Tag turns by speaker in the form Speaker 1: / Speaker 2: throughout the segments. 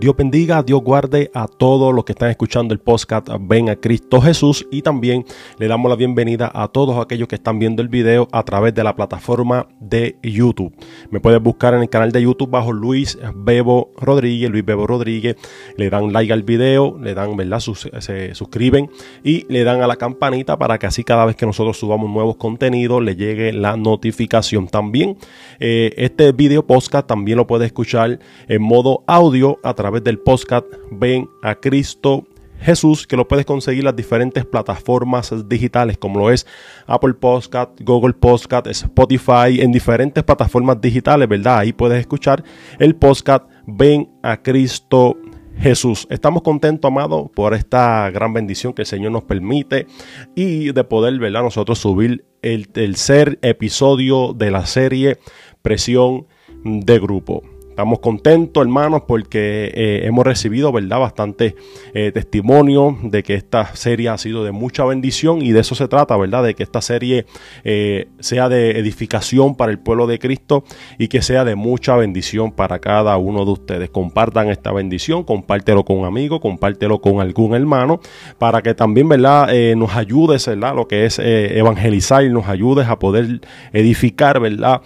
Speaker 1: Dios bendiga, Dios guarde a todos los que están escuchando el podcast Ven a Cristo Jesús y también le damos la bienvenida a todos aquellos que están viendo el video a través de la plataforma de YouTube. Me puedes buscar en el canal de YouTube bajo Luis Bebo Rodríguez, Luis Bebo Rodríguez, le dan like al video, le dan, ¿verdad? se suscriben y le dan a la campanita para que así cada vez que nosotros subamos nuevos contenidos le llegue la notificación. También eh, este video podcast también lo puedes escuchar en modo audio a través del podcast Ven a Cristo Jesús, que lo puedes conseguir en las diferentes plataformas digitales, como lo es Apple Podcast, Google Podcast, Spotify, en diferentes plataformas digitales, ¿verdad? Ahí puedes escuchar el podcast Ven a Cristo Jesús. Estamos contentos, amado, por esta gran bendición que el Señor nos permite y de poder, ¿verdad? Nosotros subir el tercer episodio de la serie Presión de Grupo. Estamos contentos, hermanos, porque eh, hemos recibido, ¿verdad?, bastante eh, testimonio de que esta serie ha sido de mucha bendición y de eso se trata, ¿verdad?, de que esta serie eh, sea de edificación para el pueblo de Cristo y que sea de mucha bendición para cada uno de ustedes. Compartan esta bendición, compártelo con un amigo, compártelo con algún hermano, para que también, ¿verdad?, nos ayudes, ¿verdad?, lo que es evangelizar y nos ayudes a poder edificar, ¿verdad?,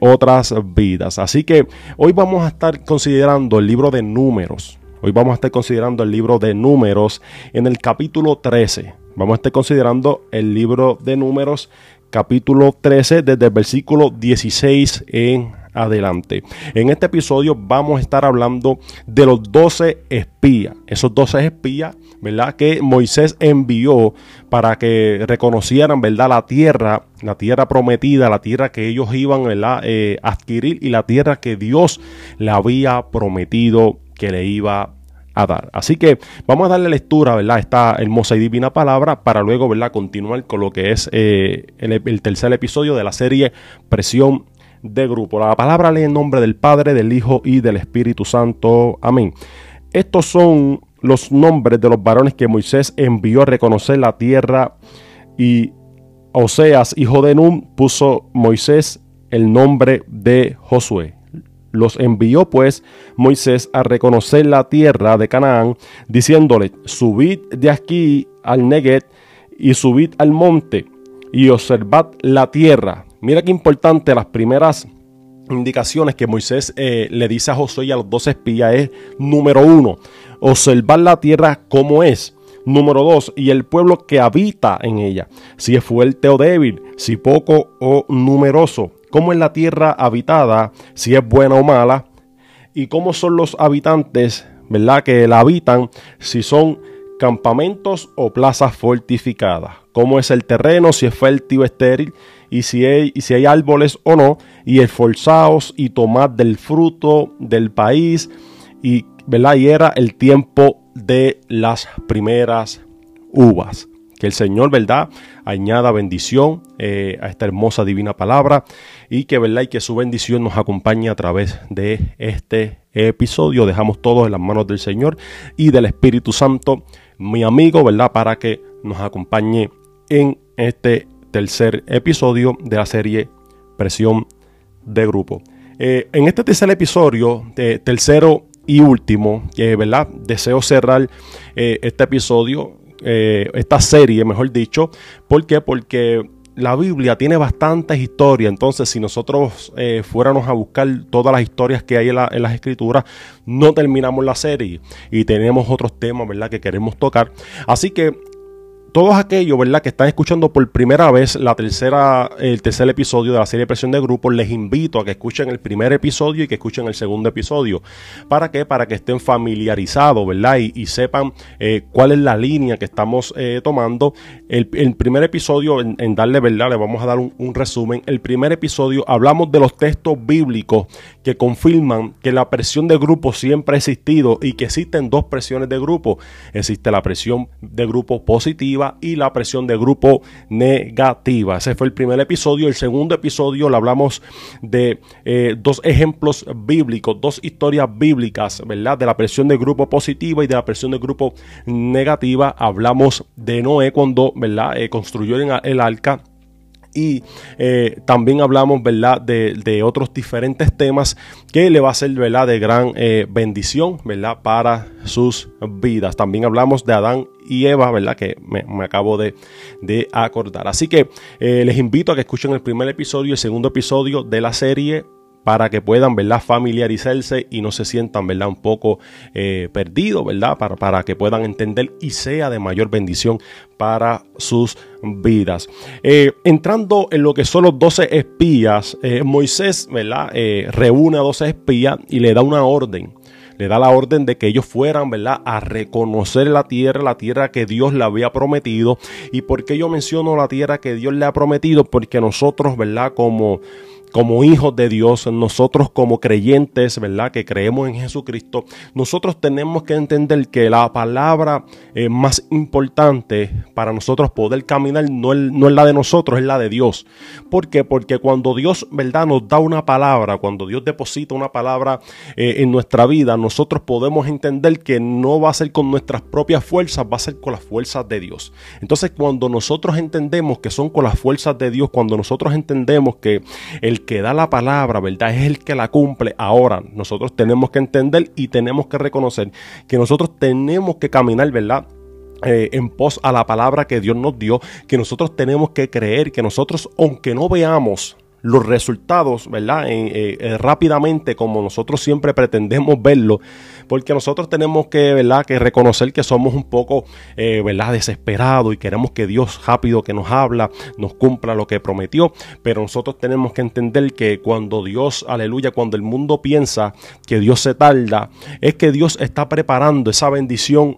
Speaker 1: otras vidas. Así que hoy vamos vamos a estar considerando el libro de números. Hoy vamos a estar considerando el libro de números en el capítulo 13. Vamos a estar considerando el libro de números capítulo 13 desde el versículo 16 en adelante. En este episodio vamos a estar hablando de los 12 espías. Esos 12 espías, ¿verdad? Que Moisés envió para que reconocieran, ¿verdad? La tierra, la tierra prometida, la tierra que ellos iban, eh, a adquirir y la tierra que Dios le había prometido que le iba a dar. Así que vamos a darle lectura, ¿verdad? Esta hermosa y divina palabra para luego, ¿verdad? Continuar con lo que es eh, el, tercer episodio de la serie Presión de grupo. La palabra lee en nombre del Padre, del Hijo y del Espíritu Santo. Amén. Estos son los nombres de los varones que Moisés envió a reconocer la tierra y Oseas, hijo de Nun, puso Moisés el nombre de Josué. Los envió pues Moisés a reconocer la tierra de Canaán, diciéndole, subid de aquí al Neget y subid al monte y observad la tierra Mira qué importante las primeras indicaciones que Moisés eh, le dice a Josué y a los dos espías es, número uno, observar la tierra como es. Número dos, y el pueblo que habita en ella, si es fuerte o débil, si poco o numeroso, cómo es la tierra habitada, si es buena o mala, y cómo son los habitantes, ¿verdad? Que la habitan, si son campamentos o plazas fortificadas, cómo es el terreno, si es fértil o estéril, y si hay, si hay árboles o no, y esforzaos y tomad del fruto del país, y, ¿verdad? y era el tiempo de las primeras uvas. Que el Señor, ¿verdad? Añada bendición eh, a esta hermosa divina palabra y que, ¿verdad? Y que su bendición nos acompañe a través de este episodio. Dejamos todos en las manos del Señor y del Espíritu Santo, mi amigo, ¿verdad? Para que nos acompañe en este tercer episodio de la serie Presión de Grupo. Eh, en este tercer episodio, eh, tercero y último, eh, ¿verdad? Deseo cerrar este episodio, esta serie, mejor dicho. ¿Por qué? Porque la Biblia tiene bastantes historias, entonces si nosotros fuéramos a buscar todas las historias que hay en, en, las escrituras, no terminamos la serie y tenemos otros temas, ¿verdad? Que queremos tocar. Así que todos aquellos, ¿verdad?, que están escuchando por primera vez la tercera, el tercer episodio de la serie Presión de Grupo, les invito a que escuchen el primer episodio y que escuchen el segundo episodio. ¿Para qué? Para que estén familiarizados, ¿verdad? Y, sepan eh, cuál es la línea que estamos eh, tomando. El, primer episodio, en, darle, ¿verdad? Le vamos a dar un, un resumen. El primer episodio hablamos de los textos bíblicos que confirman que la presión de grupo siempre ha existido y que existen dos presiones de grupo. Existe la presión de grupo positiva y la presión de grupo negativa. Ese fue el primer episodio. El segundo episodio le hablamos de eh, dos ejemplos bíblicos, dos historias bíblicas, ¿verdad? De la presión de grupo positiva y de la presión de grupo negativa. Hablamos de Noé cuando, ¿verdad? Eh, construyó el arca y eh, también hablamos, ¿verdad?, de, otros diferentes temas que le va a ser, ¿verdad?, de gran eh, bendición, ¿verdad?, para sus vidas. También hablamos de Adán y Eva, ¿verdad?, que me, acabo de, acordar. Así que eh, les invito a que escuchen el primer episodio y el segundo episodio de la serie para que puedan, ¿verdad? Familiarizarse y no se sientan, ¿verdad? Un poco eh, perdidos, ¿verdad? Para, para, que puedan entender y sea de mayor bendición para sus vidas. Eh, entrando en lo que son los 12 espías, eh, Moisés, ¿verdad? reúne a 12 espías y le da una orden le da la orden de que ellos fueran, ¿verdad?, a reconocer la tierra, la tierra que Dios le había prometido. ¿Y por qué yo menciono la tierra que Dios le ha prometido? Porque nosotros, ¿verdad?, como como hijos de Dios, nosotros como creyentes, ¿verdad? Que creemos en Jesucristo, nosotros tenemos que entender que la palabra eh, más importante para nosotros poder caminar no es, no es, la de nosotros, es la de Dios. ¿Por qué? Porque cuando Dios, ¿verdad? Nos da una palabra, cuando Dios deposita una palabra eh, en nuestra vida, nosotros podemos entender que no va a ser con nuestras propias fuerzas, va a ser con las fuerzas de Dios. Entonces, cuando nosotros entendemos que son con las fuerzas de Dios, cuando nosotros entendemos que el que da la palabra, ¿verdad? Es el que la cumple. Ahora, nosotros tenemos que entender y tenemos que reconocer que nosotros tenemos que caminar, ¿verdad? Eh, en pos a la palabra que Dios nos dio, que nosotros tenemos que creer, que nosotros, aunque no veamos los resultados, ¿verdad? Eh, eh, rápidamente como nosotros siempre pretendemos verlo, porque nosotros tenemos que, ¿verdad? Que reconocer que somos un poco, eh, ¿verdad? Desesperados y queremos que Dios rápido que nos habla, nos cumpla lo que prometió, pero nosotros tenemos que entender que cuando Dios, aleluya, cuando el mundo piensa que Dios se tarda, es que Dios está preparando esa bendición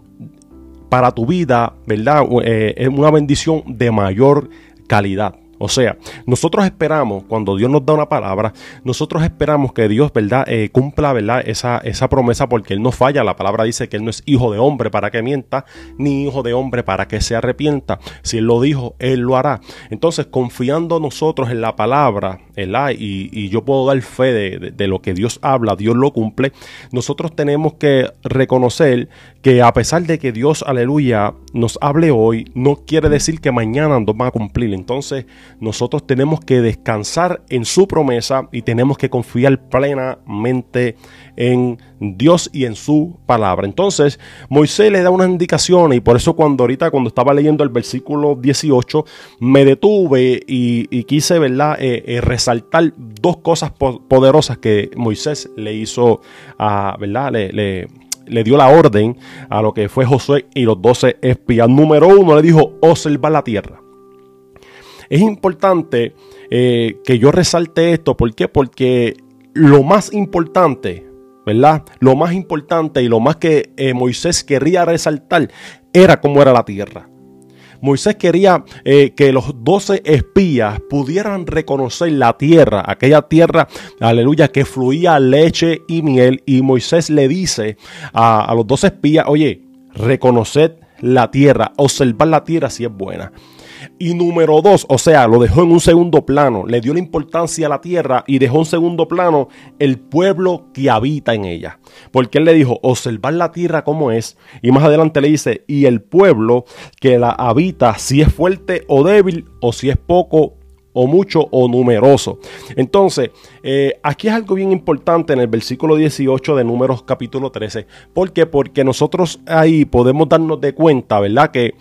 Speaker 1: para tu vida, ¿verdad? es una bendición de mayor calidad. O sea, nosotros esperamos, cuando Dios nos da una palabra, nosotros esperamos que Dios, ¿verdad?, eh, cumpla, ¿verdad?, esa, esa promesa porque Él no falla. La palabra dice que Él no es hijo de hombre para que mienta, ni hijo de hombre para que se arrepienta. Si Él lo dijo, Él lo hará. Entonces, confiando nosotros en la palabra, ¿verdad? Y, y yo puedo dar fe de, de lo que Dios habla, Dios lo cumple. Nosotros tenemos que reconocer que a pesar de que Dios, aleluya, nos hable hoy, no quiere decir que mañana nos va a cumplir. Entonces, nosotros tenemos que descansar en su promesa y tenemos que confiar plenamente en Dios y en su palabra. Entonces, Moisés le da una indicación y por eso cuando ahorita, cuando estaba leyendo el versículo 18, me detuve y, quise, ¿verdad?, eh, eh, resaltar dos cosas poderosas que Moisés le hizo, a, ¿verdad?, le dio la orden a lo que fue Josué y los doce espías. Número uno le dijo, observa la tierra. Es importante eh, que yo resalte esto. ¿Por qué? Porque lo más importante, ¿verdad? Lo más importante y lo más que eh, Moisés quería resaltar era cómo era la tierra. Moisés quería eh, que los doce espías pudieran reconocer la tierra, aquella tierra, aleluya, que fluía leche y miel. Y Moisés le dice a, los doce espías, oye, reconoced la tierra, observar la tierra si es buena. Y número dos, o sea, lo dejó en un segundo plano, le dio la importancia a la tierra y dejó en segundo plano el pueblo que habita en ella. Porque él le dijo, observar la tierra como es, y más adelante le dice, y el pueblo que la habita, si es fuerte o débil, o si es poco o mucho o numeroso. Entonces, eh, aquí es algo bien importante en el versículo 18 de Números capítulo 13. ¿Por qué? Porque nosotros ahí podemos darnos de cuenta, ¿verdad? Que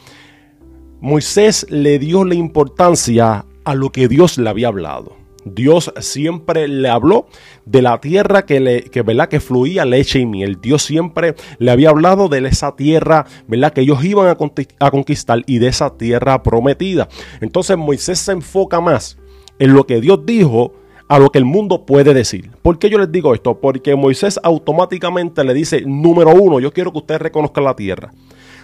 Speaker 1: Moisés le dio la importancia a lo que Dios le había hablado. Dios siempre le habló de la tierra que, que, ¿verdad? que fluía leche y miel. Dios siempre le había hablado de esa tierra ¿verdad? que ellos iban a conquistar y de esa tierra prometida. Entonces Moisés se enfoca más en lo que Dios dijo a lo que el mundo puede decir. ¿Por qué yo les digo esto? Porque Moisés automáticamente le dice, número uno, yo quiero que ustedes reconozcan la tierra.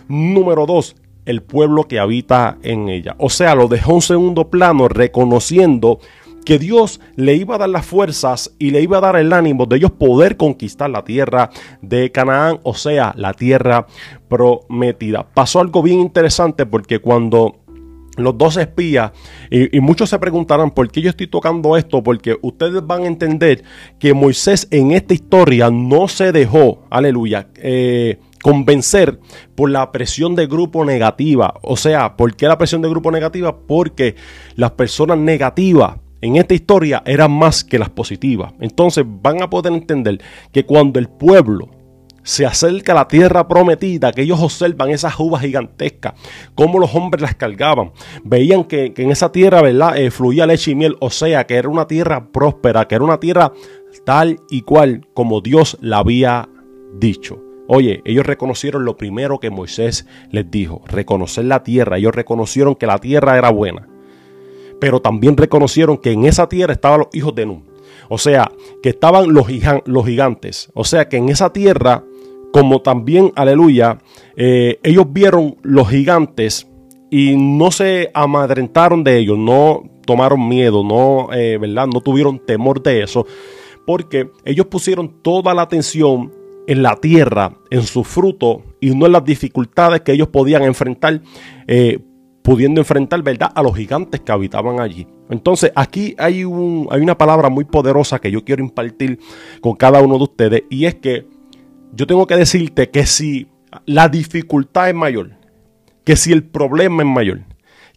Speaker 1: Número dos, el pueblo que habita en ella. O sea, lo dejó en segundo plano reconociendo que Dios le iba a dar las fuerzas y le iba a dar el ánimo de ellos poder conquistar la tierra de Canaán, o sea, la tierra prometida. Pasó algo bien interesante porque cuando los dos espías, y, muchos se preguntarán por qué yo estoy tocando esto, porque ustedes van a entender que Moisés en esta historia no se dejó, aleluya, eh, convencer por la presión de grupo negativa. O sea, ¿por qué la presión de grupo negativa? Porque las personas negativas en esta historia eran más que las positivas. Entonces van a poder entender que cuando el pueblo se acerca a la tierra prometida, que ellos observan esas uvas gigantescas, cómo los hombres las cargaban, veían que, en esa tierra ¿verdad? Eh, fluía leche y miel, o sea, que era una tierra próspera, que era una tierra tal y cual como Dios la había dicho. Oye, ellos reconocieron lo primero que Moisés les dijo, reconocer la tierra. Ellos reconocieron que la tierra era buena pero también reconocieron que en esa tierra estaban los hijos de Nun. O sea, que estaban los, los gigantes. O sea, que en esa tierra, como también, aleluya, eh, ellos vieron los gigantes y no se amadrentaron de ellos, no tomaron miedo, no, eh, ¿verdad? No tuvieron temor de eso, porque ellos pusieron toda la atención en la tierra, en su fruto y no en las dificultades que ellos podían enfrentar eh, pudiendo enfrentar, ¿verdad?, a los gigantes que habitaban allí. Entonces, aquí hay, un, hay una palabra muy poderosa que yo quiero impartir con cada uno de ustedes y es que yo tengo que decirte que si la dificultad es mayor, que si el problema es mayor,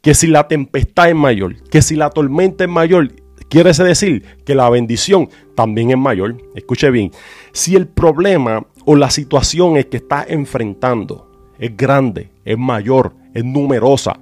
Speaker 1: que si la tempestad es mayor, que si la tormenta es mayor, quiere decir que la bendición también es mayor. Escuche bien, si el problema o la situación que estás enfrentando es grande, es mayor, es numerosa,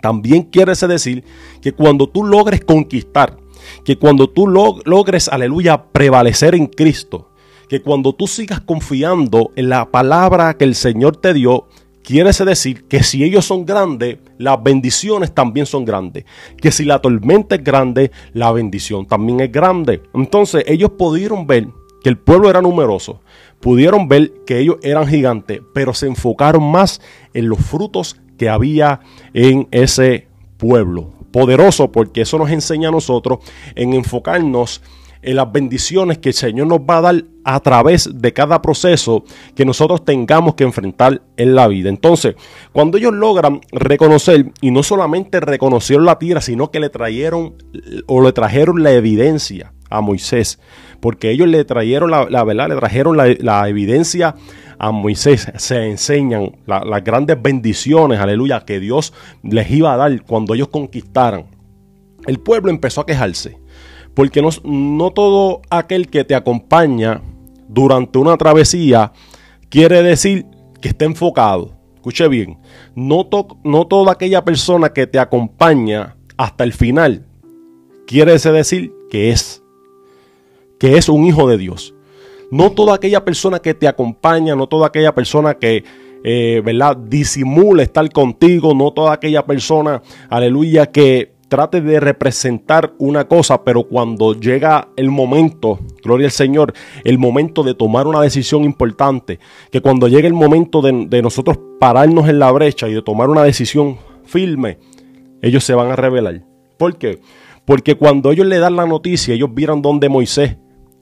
Speaker 1: también quiere decir que cuando tú logres conquistar, que cuando tú logres, aleluya, prevalecer en Cristo, que cuando tú sigas confiando en la palabra que el Señor te dio, quiere decir que si ellos son grandes, las bendiciones también son grandes. Que si la tormenta es grande, la bendición también es grande. Entonces ellos pudieron ver que el pueblo era numeroso, pudieron ver que ellos eran gigantes, pero se enfocaron más en los frutos que había en ese pueblo. Poderoso porque eso nos enseña a nosotros en enfocarnos en las bendiciones que el Señor nos va a dar a través de cada proceso que nosotros tengamos que enfrentar en la vida. Entonces, cuando ellos logran reconocer, y no solamente reconocieron la tierra, sino que le trajeron o le trajeron la evidencia a Moisés, porque ellos le trajeron la, verdad, le trajeron la, evidencia a Moisés se enseñan las grandes bendiciones, aleluya, que Dios les iba a dar cuando ellos conquistaran. El pueblo empezó a quejarse, porque no, no todo aquel que te acompaña durante una travesía quiere decir que esté enfocado. Escuche bien, no, no toda aquella persona que te acompaña hasta el final quiere decir que es, que es un hijo de Dios. No toda aquella persona que te acompaña, no toda aquella persona que, eh, ¿verdad? Disimula estar contigo, no toda aquella persona, aleluya, que trate de representar una cosa, pero cuando llega el momento, gloria al Señor, el momento de tomar una decisión importante, que cuando llegue el momento de, de nosotros pararnos en la brecha y de tomar una decisión firme, ellos se van a revelar. ¿Por qué? Porque cuando ellos le dan la noticia, ellos vieron donde Moisés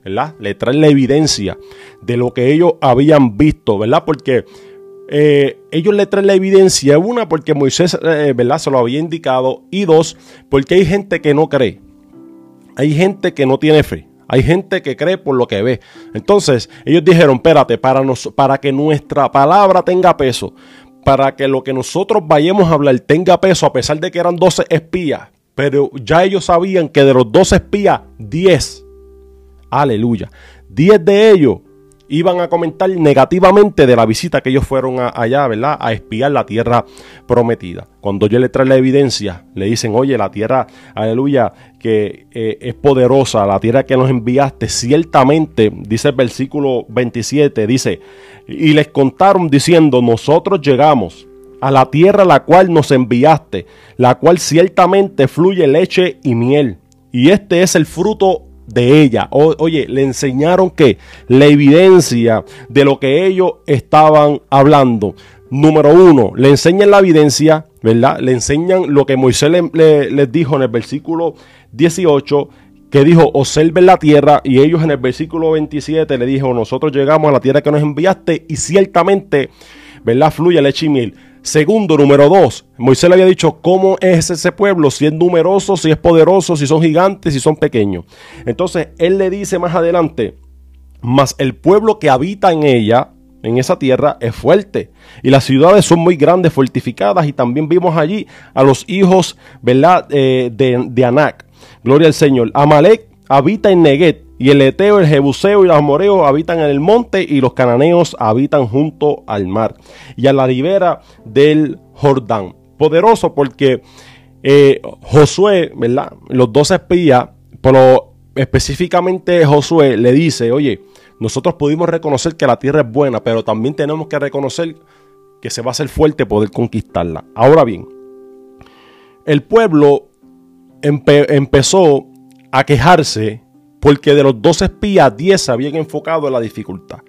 Speaker 1: le traen la evidencia de lo que ellos habían visto, ¿verdad? Porque eh, ellos le traen la evidencia, una, porque Moisés, eh, ¿verdad? Se lo había indicado, y dos, porque hay gente que no cree. Hay gente que no tiene fe. Hay gente que cree por lo que ve. Entonces, ellos dijeron, espérate, para, nos, para que nuestra palabra tenga peso, para que lo que nosotros vayamos a hablar tenga peso, a pesar de que eran 12 espías, pero ya ellos sabían que de los 12 espías, 10 Aleluya. Diez de ellos iban a comentar negativamente de la visita que ellos fueron allá, ¿verdad? A espiar la tierra prometida. Cuando yo le trae la evidencia, le dicen, oye, la tierra, aleluya, que eh, es poderosa, la tierra que nos enviaste, ciertamente, dice el versículo 27, dice, y les contaron diciendo, nosotros llegamos a la tierra a la cual nos enviaste, la cual ciertamente fluye leche y miel. Y este es el fruto de ella. oye, le enseñaron que la evidencia de lo que ellos estaban hablando. Número uno, le enseñan la evidencia, ¿verdad? Le enseñan lo que Moisés les dijo en el versículo 18, que dijo, observen la tierra, y ellos en el versículo 27 le dijo, nosotros llegamos a la tierra que nos enviaste, y ciertamente, ¿verdad? Fluye leche y. Segundo, número dos, Moisés le había dicho cómo es ese pueblo, si es numeroso, si es poderoso, si son gigantes, si son pequeños. Entonces, él le dice más adelante, mas el pueblo que habita en ella, en esa tierra es fuerte y las ciudades son muy grandes, fortificadas y también vimos allí a los hijos ¿verdad? Eh, de, de. Gloria al Señor. Amalek habita en Neget y el Eteo, el Jebuseo y los Amoreos habitan en el monte y los cananeos habitan junto al mar y a la ribera del Jordán. Poderoso porque eh, Josué, ¿verdad? Los dos espías, pero específicamente Josué le dice, oye, nosotros pudimos reconocer que la tierra es buena, pero también tenemos que reconocer que se va a hacer fuerte poder conquistarla. Ahora bien, el pueblo empezó a quejarse porque de los dos espías, 10 se habían enfocado en la dificultad.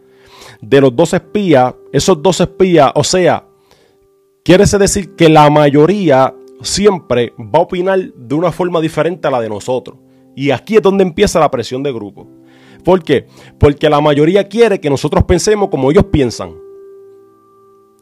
Speaker 1: De los dos espías, esos dos espías, o sea, quiere decir que la mayoría siempre va a opinar de una forma diferente a la de nosotros. Y aquí es donde empieza la presión de grupo. ¿Por qué? Porque la mayoría quiere que nosotros pensemos como ellos piensan.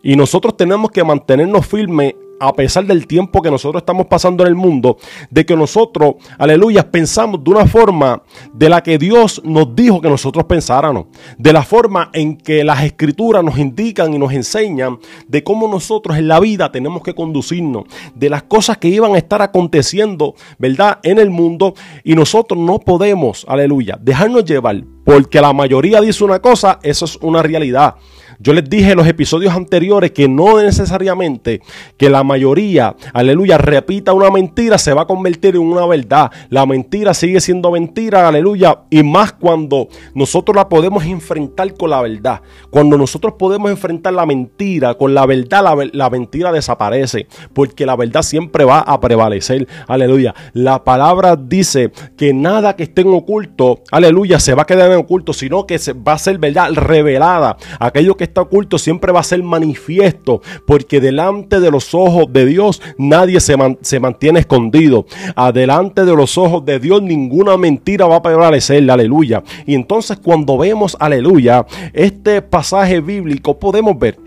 Speaker 1: Y nosotros tenemos que mantenernos firmes a pesar del tiempo que nosotros estamos pasando en el mundo, de que nosotros, aleluya, pensamos de una forma de la que Dios nos dijo que nosotros pensáramos, de la forma en que las escrituras nos indican y nos enseñan de cómo nosotros en la vida tenemos que conducirnos, de las cosas que iban a estar aconteciendo, ¿verdad?, en el mundo, y nosotros no podemos, aleluya, dejarnos llevar, porque la mayoría dice una cosa, eso es una realidad. Yo les dije en los episodios anteriores que no necesariamente que la mayoría, aleluya, repita una mentira se va a convertir en una verdad. La mentira sigue siendo mentira, aleluya, y más cuando nosotros la podemos enfrentar con la verdad. Cuando nosotros podemos enfrentar la mentira con la verdad, la, la mentira desaparece, porque la verdad siempre va a prevalecer. Aleluya. La palabra dice que nada que esté en oculto, aleluya, se va a quedar en oculto, sino que se va a ser verdad revelada. Aquello que está oculto siempre va a ser manifiesto, porque delante de los ojos de Dios nadie se, se mantiene escondido. Adelante de los ojos de Dios ninguna mentira va a prevalecer, aleluya. Y entonces cuando vemos, aleluya, este pasaje bíblico podemos ver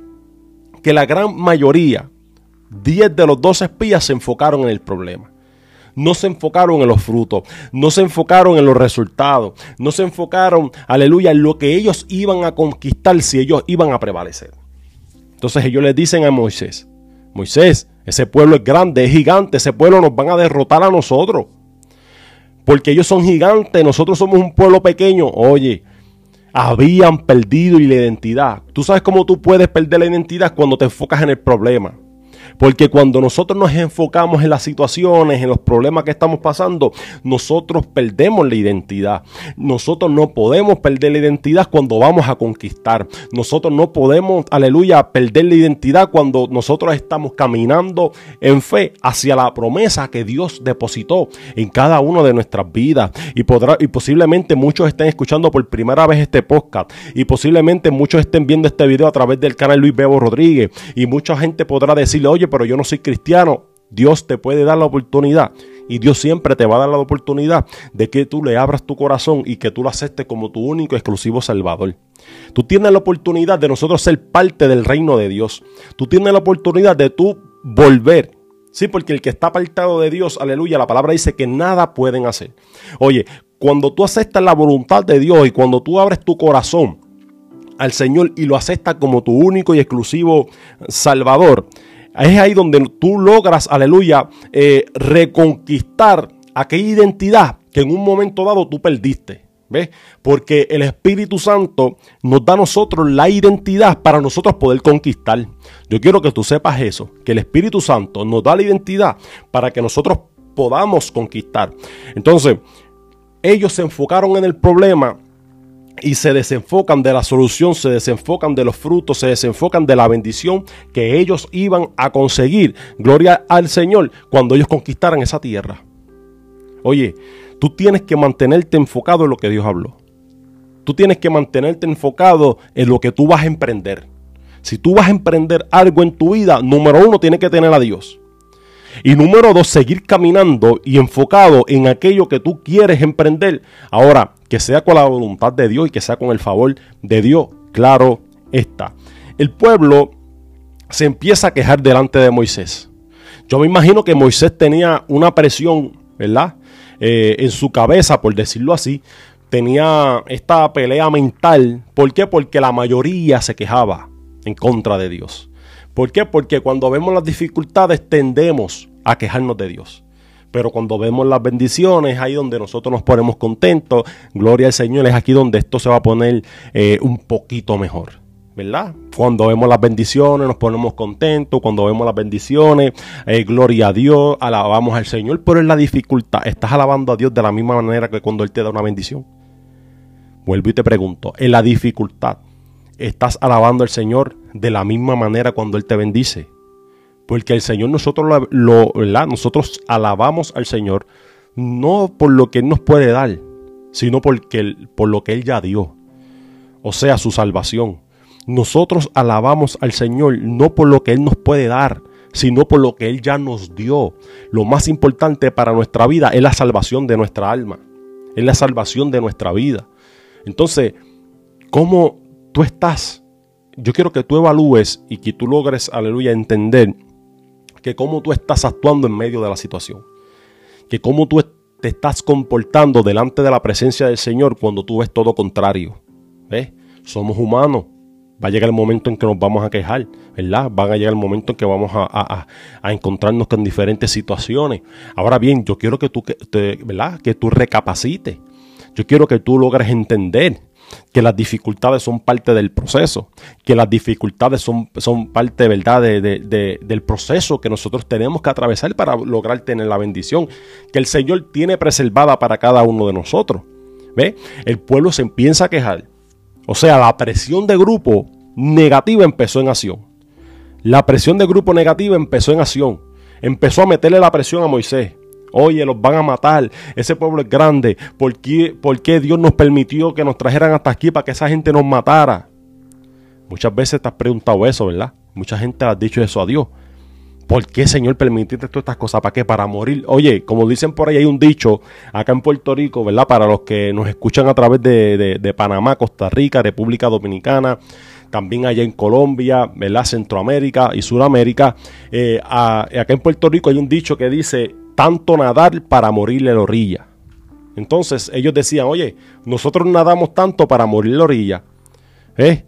Speaker 1: que la gran mayoría, 10 de los 12 espías se enfocaron en el problema no se enfocaron en los frutos, no se enfocaron en los resultados, no se enfocaron, aleluya, en lo que ellos iban a conquistar si ellos iban a prevalecer. Entonces ellos le dicen a Moisés, Moisés, ese pueblo es grande, es gigante, ese pueblo nos van a derrotar a nosotros. Porque ellos son gigantes, nosotros somos un pueblo pequeño. Oye, habían perdido la identidad. Tú sabes cómo tú puedes perder la identidad cuando te enfocas en el problema. Porque cuando nosotros nos enfocamos en las situaciones, en los problemas que estamos pasando, nosotros perdemos la identidad. Nosotros no podemos perder la identidad cuando vamos a conquistar. Nosotros no podemos, aleluya, perder la identidad cuando nosotros estamos caminando en fe hacia la promesa que Dios depositó en cada una de nuestras vidas. Y, podrá, y posiblemente muchos estén escuchando por primera vez este podcast. Y posiblemente muchos estén viendo este video a través del canal Luis Bebo Rodríguez. Y mucha gente podrá decirle, oye, pero yo no soy cristiano. Dios te puede dar la oportunidad y Dios siempre te va a dar la oportunidad de que tú le abras tu corazón y que tú lo aceptes como tu único exclusivo Salvador. Tú tienes la oportunidad de nosotros ser parte del reino de Dios. Tú tienes la oportunidad de tú volver. Sí, porque el que está apartado de Dios, aleluya, la palabra dice que nada pueden hacer. Oye, cuando tú aceptas la voluntad de Dios y cuando tú abres tu corazón al Señor y lo aceptas como tu único y exclusivo Salvador, es ahí donde tú logras, aleluya, eh, reconquistar aquella identidad que en un momento dado tú perdiste. ¿Ves? Porque el Espíritu Santo nos da a nosotros la identidad para nosotros poder conquistar. Yo quiero que tú sepas eso, que el Espíritu Santo nos da la identidad para que nosotros podamos conquistar. Entonces, ellos se enfocaron en el problema y se desenfocan de la solución, se desenfocan de los frutos, se desenfocan de la bendición que ellos iban a conseguir. Gloria al Señor cuando ellos conquistaran esa tierra. Oye, tú tienes que mantenerte enfocado en lo que Dios habló. Tú tienes que mantenerte enfocado en lo que tú vas a emprender. Si tú vas a emprender algo en tu vida, número uno, tienes que tener a Dios. Y número dos, seguir caminando y enfocado en aquello que tú quieres emprender. Ahora, que sea con la voluntad de Dios y que sea con el favor de Dios. Claro está. El pueblo se empieza a quejar delante de Moisés. Yo me imagino que Moisés tenía una presión, ¿verdad? Eh, en su cabeza, por decirlo así, tenía esta pelea mental. ¿Por qué? Porque la mayoría se quejaba en contra de Dios. ¿Por qué? Porque cuando vemos las dificultades tendemos a quejarnos de Dios. Pero cuando vemos las bendiciones, ahí donde nosotros nos ponemos contentos, gloria al Señor, es aquí donde esto se va a poner eh, un poquito mejor. ¿verdad? Cuando vemos las bendiciones nos ponemos contentos, cuando vemos las bendiciones, eh, gloria a Dios, alabamos al Señor, pero en la dificultad, ¿estás alabando a Dios de la misma manera que cuando Él te da una bendición? Vuelvo y te pregunto, en la dificultad, ¿estás alabando al Señor de la misma manera cuando Él te bendice? Porque el Señor nosotros lo, nosotros alabamos al Señor no por lo que Él nos puede dar, sino por lo que Él ya dio. O sea, su salvación. Nosotros alabamos al Señor no por lo que Él nos puede dar, sino por lo que Él ya nos dio. Lo más importante para nuestra vida es la salvación de nuestra alma, es la salvación de nuestra vida. Entonces, ¿cómo tú estás? Yo quiero que tú evalúes y que tú logres, aleluya, entender que cómo tú estás actuando en medio de la situación. Que cómo tú te estás comportando delante de la presencia del Señor cuando tú ves todo contrario. ¿Ves? Somos humanos va a llegar el momento en que nos vamos a quejar, ¿verdad? Va a llegar el momento en que vamos a, encontrarnos con diferentes situaciones. Ahora bien, yo quiero que tú, ¿verdad? Que tú recapacites. Yo quiero que tú logres entender que las dificultades son parte del proceso, que las dificultades son, son parte, ¿verdad?, de, del proceso que nosotros tenemos que atravesar para lograr tener la bendición que el Señor tiene preservada para cada uno de nosotros. ¿Ve? El pueblo se empieza a quejar o sea, la presión de grupo negativa empezó en acción. La presión de grupo negativa empezó en acción. Empezó a meterle la presión a Moisés. Oye, los van a matar. Ese pueblo es grande. ¿Por qué, ¿Por qué, Dios nos permitió que nos trajeran hasta aquí para que esa gente nos matara? Muchas veces te has preguntado eso, ¿verdad? Mucha gente ha dicho eso a Dios. ¿Por qué, Señor, permitiste todas estas cosas? ¿Para qué? Para morir. Oye, como dicen por ahí, hay un dicho acá en Puerto Rico, ¿verdad? Para los que nos escuchan a través de, Panamá, Costa Rica, República Dominicana, también allá en Colombia, ¿verdad? Centroamérica y Sudamérica. Eh, acá en Puerto Rico hay un dicho que dice, tanto nadar para morirle la orilla. Entonces ellos decían, oye, nosotros nadamos tanto para morir la orilla. ¿eh?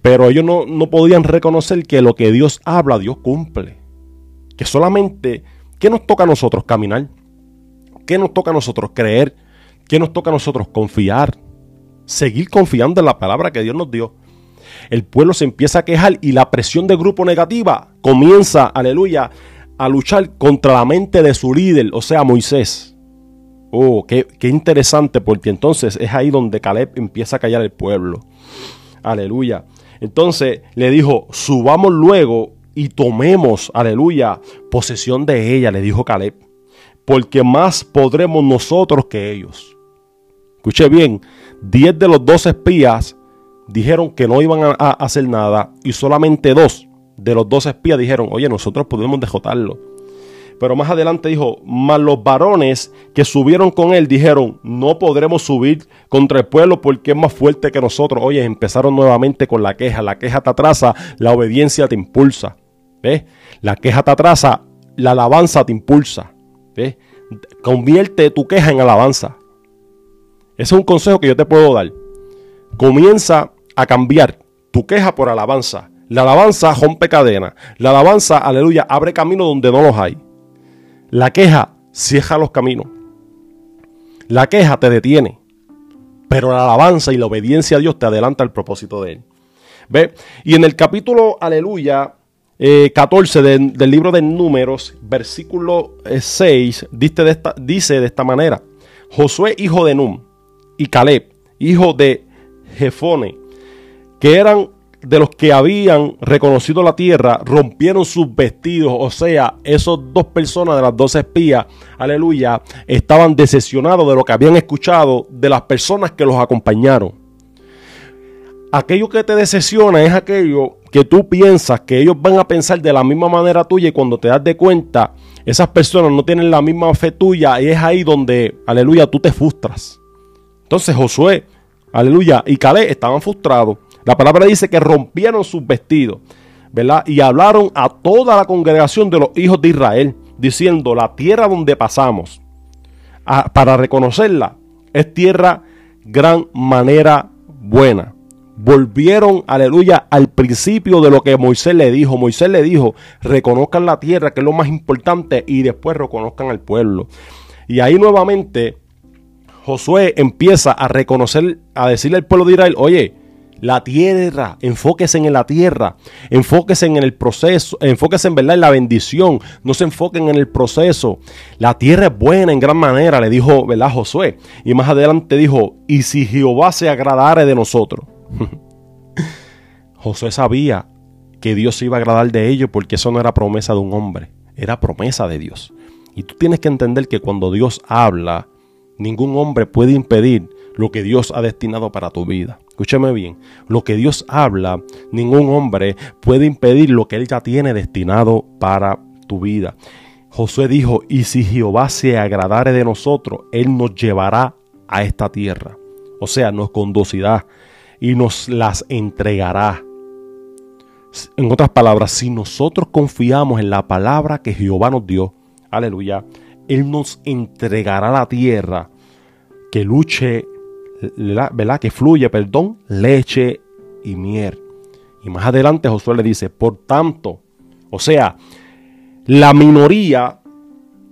Speaker 1: Pero ellos no, no podían reconocer que lo que Dios habla, Dios cumple que solamente, ¿qué nos toca a nosotros caminar? ¿Qué nos toca a nosotros creer? ¿Qué nos toca a nosotros confiar? Seguir confiando en la palabra que Dios nos dio. El pueblo se empieza a quejar y la presión de grupo negativa comienza, aleluya, a luchar contra la mente de su líder, o sea, Moisés. Oh, qué, qué interesante, porque entonces es ahí donde Caleb empieza a callar el pueblo. Aleluya. Entonces le dijo, subamos luego y tomemos, aleluya, posesión de ella, le dijo Caleb, porque más podremos nosotros que ellos. Escuche bien, diez de los dos espías dijeron que no iban a, hacer nada y solamente dos de los dos espías dijeron, oye, nosotros podemos dejotarlo. Pero más adelante dijo, mas los varones que subieron con él dijeron, no podremos subir contra el pueblo porque es más fuerte que nosotros. Oye, empezaron nuevamente con la queja. La queja te atrasa, la obediencia te impulsa. La queja te atrasa, la alabanza te impulsa. Convierte tu queja en alabanza. Ese es un consejo que yo te puedo dar. Comienza a cambiar tu queja por alabanza. La alabanza rompe cadena. La alabanza, aleluya, abre camino donde no los hay. La queja cierra los caminos. La queja te detiene. Pero la alabanza y la obediencia a Dios te adelanta al propósito de Él. ¿Ve? Y en el capítulo, aleluya, 14 eh, del libro de Números, versículo 6, eh, dice de, esta, dice de esta manera: Josué, hijo de Num, y Caleb, hijo de Jefone, que eran de los que habían reconocido la tierra, rompieron sus vestidos. O sea, esos dos personas de las dos espías, aleluya, estaban decepcionados de lo que habían escuchado de las personas que los acompañaron. Aquello que te decepciona es aquello que tú piensas que ellos van a pensar de la misma manera tuya y cuando te das de cuenta, esas personas no tienen la misma fe tuya y es ahí donde, aleluya, tú te frustras. Entonces Josué, aleluya, y Caleb estaban frustrados. La palabra dice que rompieron sus vestidos, ¿verdad? Y hablaron a toda la congregación de los hijos de Israel, diciendo, la tierra donde pasamos, para reconocerla, es tierra gran manera buena. Volvieron, aleluya, al principio de lo que Moisés le dijo. Moisés le dijo, reconozcan la tierra, que es lo más importante, y después reconozcan al pueblo. Y ahí nuevamente Josué empieza a reconocer, a decirle al pueblo de Israel, oye, la tierra, enfóquese en la tierra, enfóquese en el proceso, enfóquese en verdad en la bendición, no se enfoquen en el proceso. La tierra es buena en gran manera, le dijo, ¿verdad? Josué. Y más adelante dijo, y si Jehová se agradare de nosotros. Josué sabía que Dios se iba a agradar de ellos porque eso no era promesa de un hombre, era promesa de Dios. Y tú tienes que entender que cuando Dios habla, ningún hombre puede impedir lo que Dios ha destinado para tu vida. Escúchame bien, lo que Dios habla, ningún hombre puede impedir lo que Él ya tiene destinado para tu vida. Josué dijo, y si Jehová se agradare de nosotros, Él nos llevará a esta tierra. O sea, nos conducirá y nos las entregará. En otras palabras, si nosotros confiamos en la palabra que Jehová nos dio, aleluya, Él nos entregará la tierra que luche ¿verdad? Que fluye, perdón, leche y miel. Y más adelante Josué le dice, por tanto, o sea, la minoría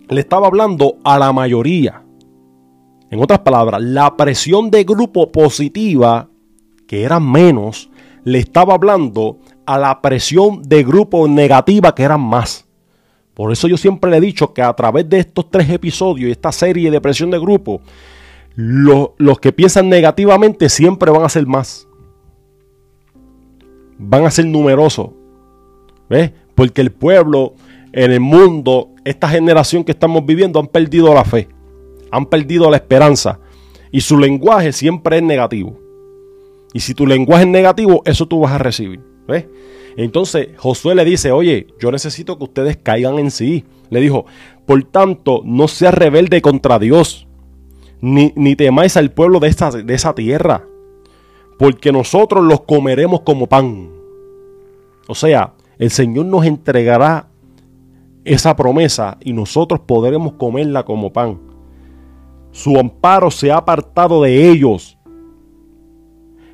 Speaker 1: le estaba hablando a la mayoría. En otras palabras, la presión de grupo positiva, que eran menos, le estaba hablando a la presión de grupo negativa, que eran más. Por eso yo siempre le he dicho que a través de estos tres episodios y esta serie de presión de grupo, los que piensan negativamente siempre van a ser más. Van a ser numerosos. ¿Ves? Porque el pueblo, en el mundo, esta generación que estamos viviendo han perdido la fe. Han perdido la esperanza. Y su lenguaje siempre es negativo. Y si tu lenguaje es negativo, eso tú vas a recibir. ¿Ves? Entonces Josué le dice, oye, yo necesito que ustedes caigan en sí. Le dijo, por tanto, no seas rebelde contra Dios ni, temáis al pueblo de, esta, de esa tierra, porque nosotros los comeremos como pan. O sea, el Señor nos entregará esa promesa y nosotros podremos comerla como pan. Su amparo se ha apartado de ellos.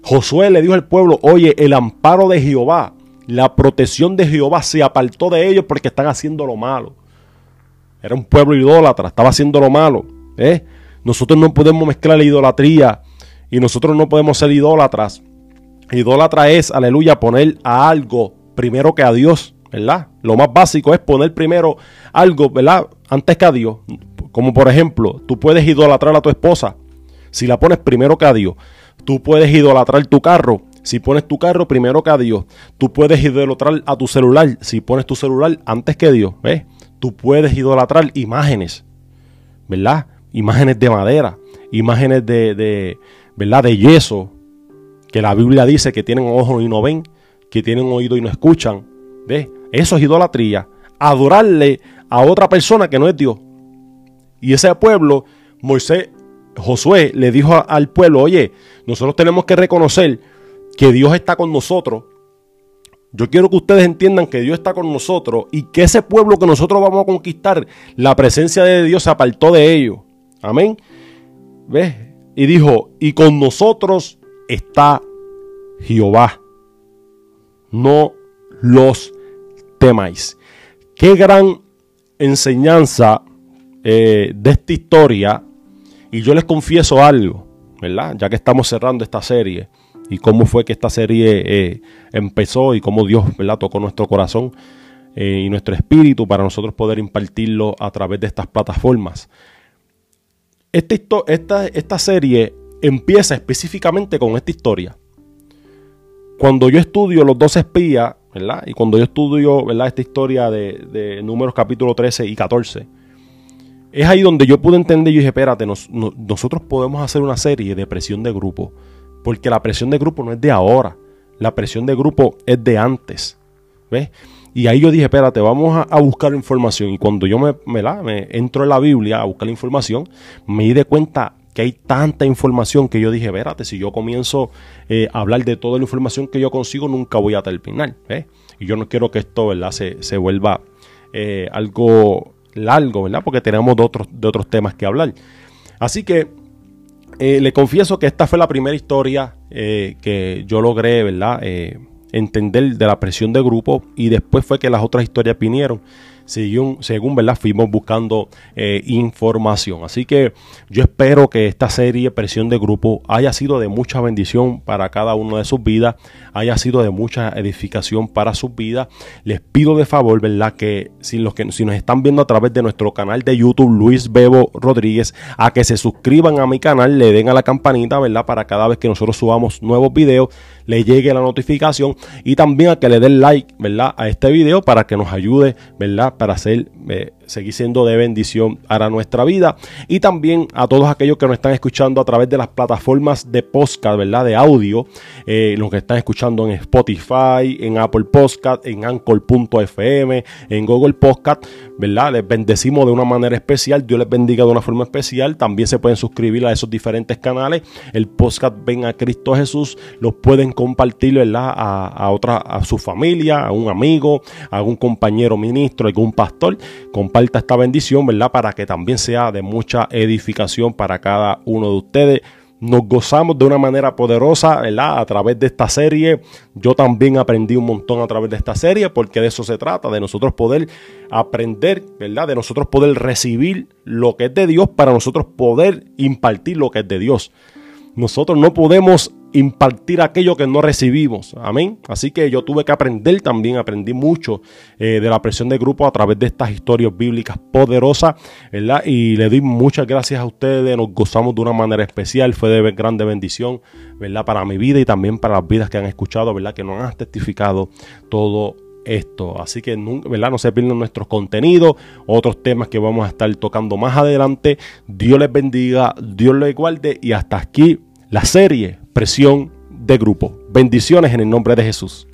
Speaker 1: Josué le dijo al pueblo, oye, el amparo de Jehová, la protección de Jehová se apartó de ellos porque están haciendo lo malo. Era un pueblo idólatra, estaba haciendo lo malo. ¿eh? Nosotros no podemos mezclar la idolatría y nosotros no podemos ser idólatras. Idólatra es, aleluya, poner a algo primero que a Dios, ¿verdad? Lo más básico es poner primero algo, ¿verdad? Antes que a Dios. Como por ejemplo, tú puedes idolatrar a tu esposa si la pones primero que a Dios. Tú puedes idolatrar tu carro si pones tu carro primero que a Dios. Tú puedes idolatrar a tu celular si pones tu celular antes que Dios. ¿Ves? Tú puedes idolatrar imágenes, ¿verdad? Imágenes de madera, imágenes de, ¿verdad? de yeso, que la Biblia dice que tienen ojos y no ven, que tienen oído y no escuchan. ¿Ves? Eso es idolatría. Adorarle a otra persona que no es Dios. Y ese pueblo, Moisés, Josué le dijo al pueblo, oye, nosotros tenemos que reconocer que Dios está con nosotros. Yo quiero que ustedes entiendan que Dios está con nosotros y que ese pueblo que nosotros vamos a conquistar, la presencia de Dios se apartó de ellos. Amén. ¿Ves? Y dijo, y con nosotros está Jehová. No los temáis. Qué gran enseñanza eh, de esta historia. Y yo les confieso algo, ¿verdad? Ya que estamos cerrando esta serie y cómo fue que esta serie eh, empezó y cómo Dios, ¿verdad? Tocó nuestro corazón eh, y nuestro espíritu para nosotros poder impartirlo a través de estas plataformas. Esta, esta, serie empieza específicamente con esta historia. Cuando yo estudio los dos espías, ¿verdad? Y cuando yo estudio, ¿verdad? Esta historia de, números capítulo 13 y 14, es ahí donde yo pude entender y dije, espérate, nosotros podemos hacer una serie de presión de grupo, porque la presión de grupo no es de ahora, la presión de grupo es de antes. ¿Ves? Y ahí yo dije, espérate, vamos a, buscar información. Y cuando yo me, me, la, me entro en la Biblia a buscar la información, me di de cuenta que hay tanta información que yo dije, espérate, si yo comienzo eh, a hablar de toda la información que yo consigo, nunca voy a terminar. Y yo no quiero que esto ¿verdad? Se, se vuelva eh, algo largo, ¿verdad? Porque tenemos de otros, de otros temas que hablar. Así que eh, le confieso que esta fue la primera historia eh, que yo logré, ¿verdad? Entender de la presión de grupo y después fue que las otras historias vinieron según, según ¿verdad? fuimos buscando eh, información. Así que yo espero que esta serie Presión de Grupo haya sido de mucha bendición para cada uno de sus vidas, haya sido de mucha edificación para sus vidas. Les pido de favor, ¿verdad? Que si, los que si nos están viendo a través de nuestro canal de YouTube, Luis Bebo Rodríguez, a que se suscriban a mi canal, le den a la campanita, ¿verdad? Para cada vez que nosotros subamos nuevos videos, le llegue la notificación y también a que le den like, ¿verdad? A este video para que nos ayude, ¿verdad? Para hacer eh, seguir siendo de bendición para nuestra vida. Y también a todos aquellos que nos están escuchando a través de las plataformas de podcast, ¿verdad? De audio. Eh, los que están escuchando en Spotify, en Apple Podcast, en Anchor.fm, en Google Podcast, ¿verdad? Les bendecimos de una manera especial. Dios les bendiga de una forma especial. También se pueden suscribir a esos diferentes canales. El podcast Ven a Cristo Jesús. Los pueden compartir, ¿verdad? A, a otra, a su familia, a un amigo, a algún compañero ministro, algún pastor. Compartir esta bendición, ¿verdad? Para que también sea de mucha edificación para cada uno de ustedes. Nos gozamos de una manera poderosa, ¿verdad? A través de esta serie. Yo también aprendí un montón a través de esta serie porque de eso se trata, de nosotros poder aprender, ¿verdad? De nosotros poder recibir lo que es de Dios para nosotros poder impartir lo que es de Dios. Nosotros no podemos impartir aquello que no recibimos. Amén. Así que yo tuve que aprender también, aprendí mucho eh, de la presión de grupo a través de estas historias bíblicas poderosas, ¿verdad? Y le doy muchas gracias a ustedes, nos gozamos de una manera especial, fue de grande bendición, ¿verdad? Para mi vida y también para las vidas que han escuchado, ¿verdad? Que nos han testificado todo esto. Así que ¿verdad? no se pierdan nuestros contenidos, otros temas que vamos a estar tocando más adelante. Dios les bendiga, Dios les guarde y hasta aquí la serie Presión de Grupo. Bendiciones en el nombre de Jesús.